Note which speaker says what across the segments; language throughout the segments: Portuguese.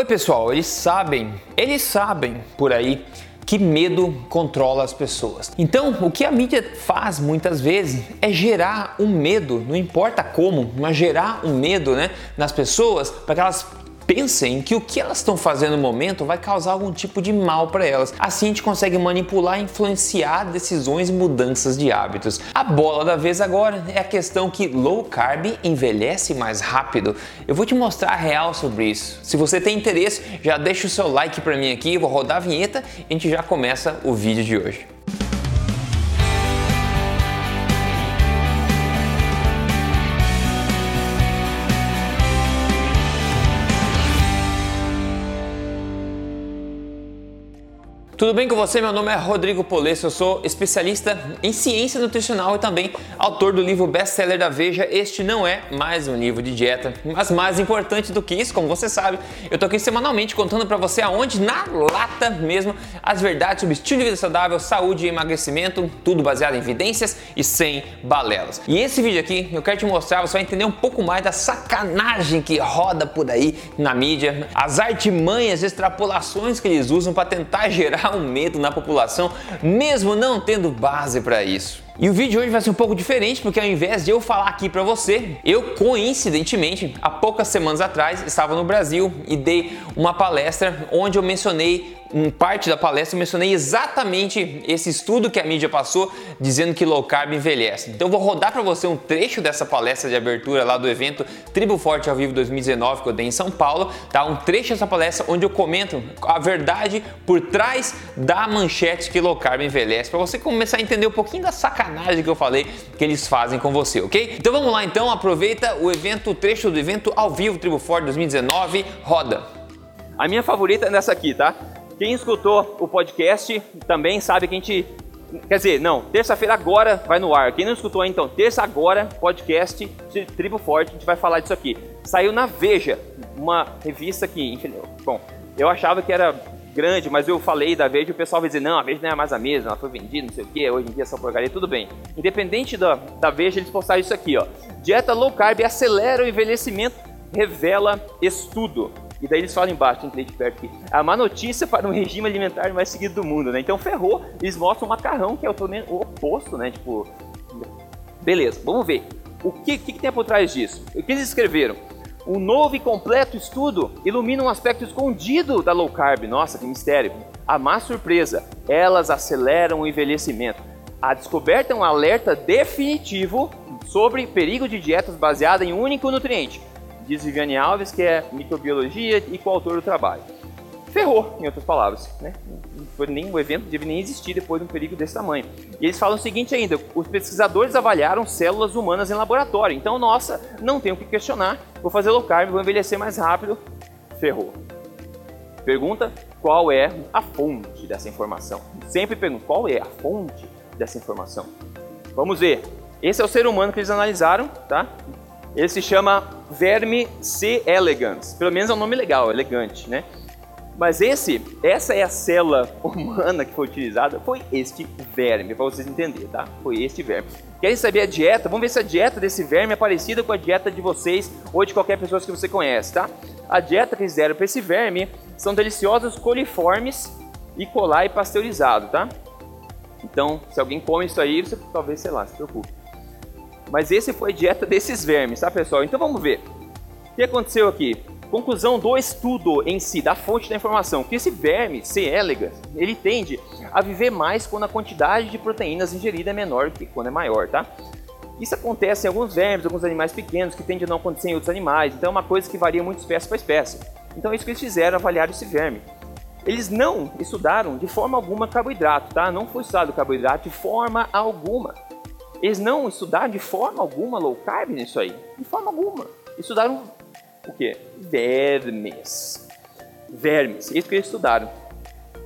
Speaker 1: Oi, pessoal, eles sabem, eles sabem por aí que medo controla as pessoas. Então, o que a mídia faz muitas vezes é gerar um medo, não importa como, mas gerar um medo, né, nas pessoas para que elas pensem que o que elas estão fazendo no momento vai causar algum tipo de mal para elas. Assim a gente consegue manipular e influenciar decisões e mudanças de hábitos. A bola da vez agora é a questão que low carb envelhece mais rápido. Eu vou te mostrar a real sobre isso. Se você tem interesse, já deixa o seu like para mim aqui, vou rodar a vinheta e a gente já começa o vídeo de hoje. Tudo bem com você? Meu nome é Rodrigo Polesso, eu sou especialista em ciência nutricional e também autor do livro best-seller da Veja. Este não é mais um livro de dieta, mas mais importante do que isso, como você sabe, eu tô aqui semanalmente contando para você aonde na lata mesmo as verdades sobre estilo de vida saudável, saúde e emagrecimento, tudo baseado em evidências e sem balelas. E esse vídeo aqui eu quero te mostrar, você vai entender um pouco mais da sacanagem que roda por aí na mídia, as artimanhas, extrapolações que eles usam para tentar gerar um medo na população, mesmo não tendo base para isso. E o vídeo de hoje vai ser um pouco diferente, porque ao invés de eu falar aqui para você, eu coincidentemente, há poucas semanas atrás, estava no Brasil e dei uma palestra onde eu mencionei em parte da palestra eu mencionei exatamente esse estudo que a mídia passou dizendo que low carb envelhece. Então eu vou rodar para você um trecho dessa palestra de abertura lá do evento Tribo Forte ao Vivo 2019 que eu dei em São Paulo, tá? Um trecho dessa palestra onde eu comento a verdade por trás da manchete que low carb envelhece, para você começar a entender um pouquinho da sacanagem que eu falei que eles fazem com você, ok? Então vamos lá então, aproveita o evento, o trecho do evento ao vivo Tribo Forte 2019, roda.
Speaker 2: A minha favorita é nessa aqui, tá? Quem escutou o podcast também sabe que a gente. Quer dizer, não, terça-feira agora vai no ar. Quem não escutou então, terça agora, podcast de Tribo Forte, a gente vai falar disso aqui. Saiu na Veja, uma revista que, bom, eu achava que era grande, mas eu falei da Veja o pessoal vai dizer, não, a Veja não é mais a mesma, ela foi vendida, não sei o que, hoje em dia é essa porcaria, tudo bem. Independente da, da Veja, eles postaram isso aqui, ó. Dieta low carb acelera o envelhecimento, revela estudo. E daí eles falam embaixo, tem que de perto aqui. A má notícia para um regime alimentar mais seguido do mundo, né? Então ferrou, eles mostram o macarrão, que é o oposto, né? Tipo. Beleza, vamos ver. O que, que, que tem por trás disso? O que eles escreveram? Um novo e completo estudo ilumina um aspecto escondido da low carb. Nossa, que mistério. A má surpresa, elas aceleram o envelhecimento. A descoberta é um alerta definitivo sobre perigo de dietas baseadas em um único nutriente, diz Viviane Alves, que é microbiologia e coautor do trabalho. Ferrou, em outras palavras. Né? Nem, o evento deve nem existir depois de um perigo desse tamanho. E eles falam o seguinte ainda: os pesquisadores avaliaram células humanas em laboratório. Então, nossa, não tenho o que questionar. Vou fazer low carb, vou envelhecer mais rápido. Ferrou. Pergunta: qual é a fonte dessa informação? Sempre pergunto: qual é a fonte dessa informação? Vamos ver. Esse é o ser humano que eles analisaram, tá? Ele se chama Verme C. elegans. Pelo menos é um nome legal, elegante, né? Mas esse, essa é a célula humana que foi utilizada, foi este verme, para vocês entenderem, tá? Foi este verme. Querem saber a dieta? Vamos ver se a dieta desse verme é parecida com a dieta de vocês ou de qualquer pessoa que você conhece, tá? A dieta que eles deram para esse verme são deliciosos coliformes e coli pasteurizado, tá? Então, se alguém come isso aí, você talvez, sei lá, se preocupe. Mas esse foi a dieta desses vermes, tá pessoal? Então vamos ver. O que aconteceu aqui? Conclusão do estudo em si, da fonte da informação, que esse verme, C. elegans, ele tende a viver mais quando a quantidade de proteínas ingerida é menor que quando é maior, tá? Isso acontece em alguns vermes, alguns animais pequenos, que tende a não acontecer em outros animais, então é uma coisa que varia muito espécie para espécie. Então é isso que eles fizeram, avaliar esse verme. Eles não estudaram de forma alguma carboidrato, tá? Não foi estudado carboidrato de forma alguma. Eles não estudaram de forma alguma low carb nisso aí. De forma alguma. Estudaram o quê? Vermes. Vermes. Isso que eles estudaram.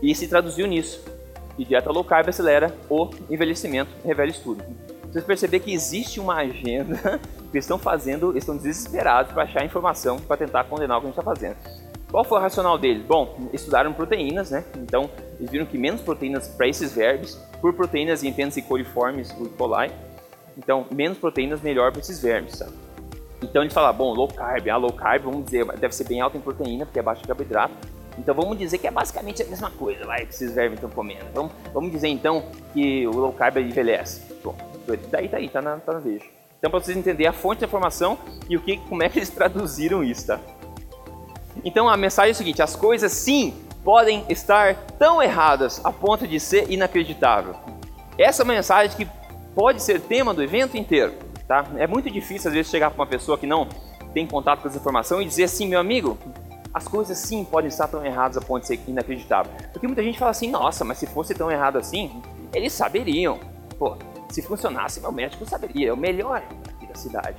Speaker 2: E se traduziu nisso. E dieta low carb acelera o envelhecimento, revela estudo. Vocês perceberam que existe uma agenda que estão fazendo, estão desesperados para achar informação para tentar condenar o que a gente está fazendo. Qual foi o racional deles? Bom, estudaram proteínas, né? Então, eles viram que menos proteínas para esses vermes, por proteínas entende-se coliformes, o E. coli. Então, menos proteínas, melhor para esses vermes, tá? Então gente fala, bom, low carb, a ah, low carb, vamos dizer, deve ser bem alta em proteína, porque é baixo em carboidrato. Então vamos dizer que é basicamente a mesma coisa, vai, que esses vermes estão comendo. Vamos, vamos dizer então que o low carb envelhece. Bom, daí tá aí, tá na, tá na veja. Então para vocês entenderem a fonte da informação e o que, como é que eles traduziram isso, tá? Então a mensagem é a seguinte, as coisas sim podem estar tão erradas a ponto de ser inacreditável. Essa é mensagem que pode ser tema do evento inteiro, tá? É muito difícil às vezes chegar para uma pessoa que não tem contato com essa informação e dizer assim, meu amigo, as coisas sim podem estar tão erradas a ponto de ser inacreditável. Porque muita gente fala assim, nossa, mas se fosse tão errado assim, eles saberiam. Pô, se funcionasse, meu médico saberia, é o melhor aqui da cidade.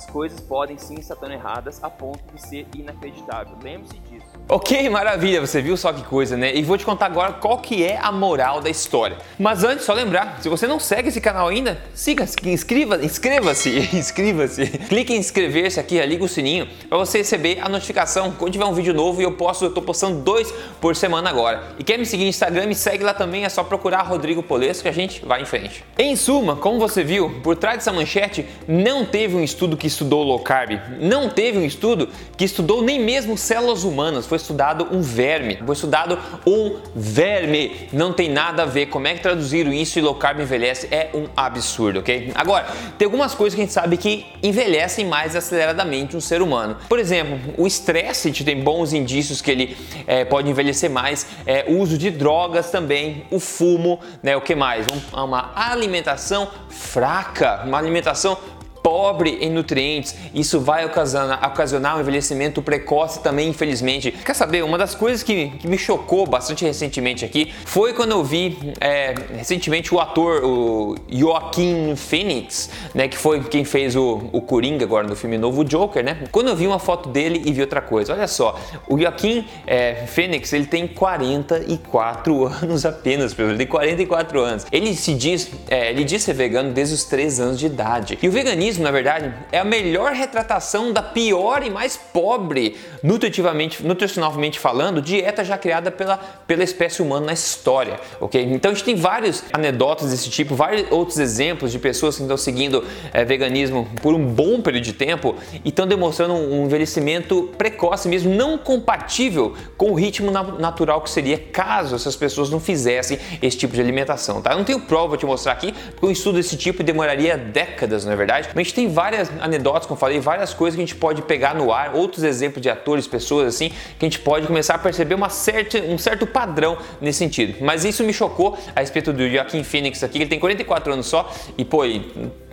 Speaker 2: As coisas podem sim estar tão erradas a ponto de ser inacreditável. Lembre-se disso.
Speaker 1: Ok, maravilha, você viu só que coisa, né? E vou te contar agora qual que é a moral da história. Mas antes, só lembrar, se você não segue esse canal ainda, siga, inscreva, inscreva-se, inscreva-se. Clique em inscrever-se aqui, liga o sininho para você receber a notificação quando tiver um vídeo novo e eu posso, eu tô postando dois por semana agora. E quer me seguir no Instagram, me segue lá também, é só procurar Rodrigo Polesco que a gente vai em frente. Em suma, como você viu, por trás dessa manchete não teve um estudo que estudou low carb, não teve um estudo que estudou nem mesmo células humanas, foi estudado um verme, foi estudado um verme. Não tem nada a ver. Como é que traduziram isso e low carb envelhece? É um absurdo, ok? Agora, tem algumas coisas que a gente sabe que envelhecem mais aceleradamente um ser humano. Por exemplo, o estresse, a gente tem bons indícios que ele é, pode envelhecer mais. É, o uso de drogas também, o fumo, né? O que mais? Uma alimentação fraca, uma alimentação pobre em nutrientes, isso vai ocasionar, um envelhecimento precoce também, infelizmente. Quer saber? Uma das coisas que, que me chocou bastante recentemente aqui foi quando eu vi é, recentemente o ator, o Joaquin Phoenix, né, que foi quem fez o, o Coringa agora no filme novo Joker, né? Quando eu vi uma foto dele e vi outra coisa, olha só, o Joaquin é, Phoenix ele tem 44 anos apenas, ele tem 44 anos. Ele se diz, é, ele diz ser vegano desde os 3 anos de idade. E o veganismo veganismo, na verdade, é a melhor retratação da pior e mais pobre, nutritivamente, nutricionalmente falando, dieta já criada pela, pela espécie humana na história, ok? Então a gente tem vários anedotas desse tipo, vários outros exemplos de pessoas que estão seguindo é, veganismo por um bom período de tempo e estão demonstrando um envelhecimento precoce mesmo, não compatível com o ritmo natural que seria caso essas pessoas não fizessem esse tipo de alimentação, tá? Eu não tenho prova te mostrar aqui, porque um estudo desse tipo demoraria décadas, não é verdade? A gente tem várias anedotas, como eu falei, várias coisas que a gente pode pegar no ar, outros exemplos de atores, pessoas assim, que a gente pode começar a perceber uma certa, um certo padrão nesse sentido. Mas isso me chocou a respeito do Joaquim Phoenix aqui, ele tem 44 anos só e, pô,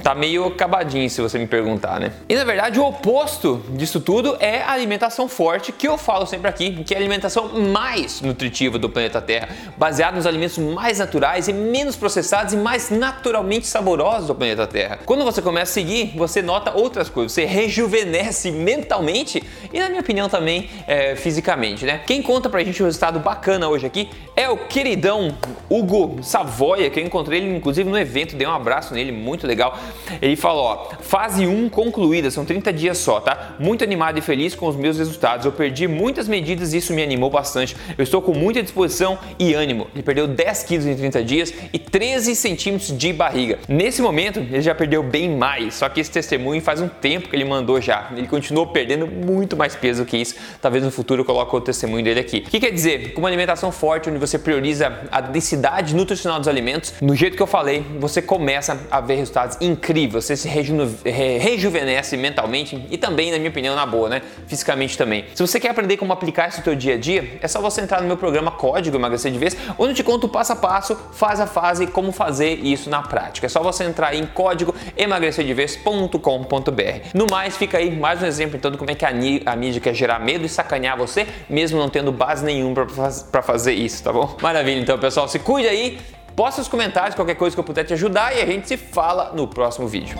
Speaker 1: tá meio acabadinho se você me perguntar, né? E na verdade o oposto disso tudo é a alimentação forte, que eu falo sempre aqui, que é a alimentação mais nutritiva do planeta Terra, baseada nos alimentos mais naturais e menos processados e mais naturalmente saborosos do planeta Terra. Quando você começa a seguir, você nota outras coisas, você rejuvenesce mentalmente e, na minha opinião, também é, fisicamente, né? Quem conta pra gente um resultado bacana hoje aqui é o queridão Hugo Savoia, que eu encontrei ele inclusive no evento, dei um abraço nele, muito legal. Ele falou: ó, fase 1 concluída, são 30 dias só, tá? Muito animado e feliz com os meus resultados. Eu perdi muitas medidas e isso me animou bastante. Eu estou com muita disposição e ânimo. Ele perdeu 10 quilos em 30 dias e 13 centímetros de barriga. Nesse momento, ele já perdeu bem mais, só que esse testemunho faz um tempo que ele mandou já. Ele continuou perdendo muito mais peso que isso. Talvez no futuro eu coloque o testemunho dele aqui. O que quer dizer? Com uma alimentação forte, onde você prioriza a densidade nutricional dos alimentos, no jeito que eu falei, você começa a ver resultados incríveis. Você se reju rejuvenesce mentalmente e também, na minha opinião, na boa, né? Fisicamente também. Se você quer aprender como aplicar isso no seu dia a dia, é só você entrar no meu programa Código Emagrecer de Vez, onde eu te conto passo a passo, fase a fase, como fazer isso na prática. É só você entrar em código emagrecerdevez.com.br. No mais, fica aí mais um exemplo então de como é que a, a mídia quer gerar medo e sacanear você, mesmo não tendo base nenhuma para fazer isso, tá bom? Maravilha, então pessoal, se cuide aí, posta nos comentários qualquer coisa que eu puder te ajudar e a gente se fala no próximo vídeo.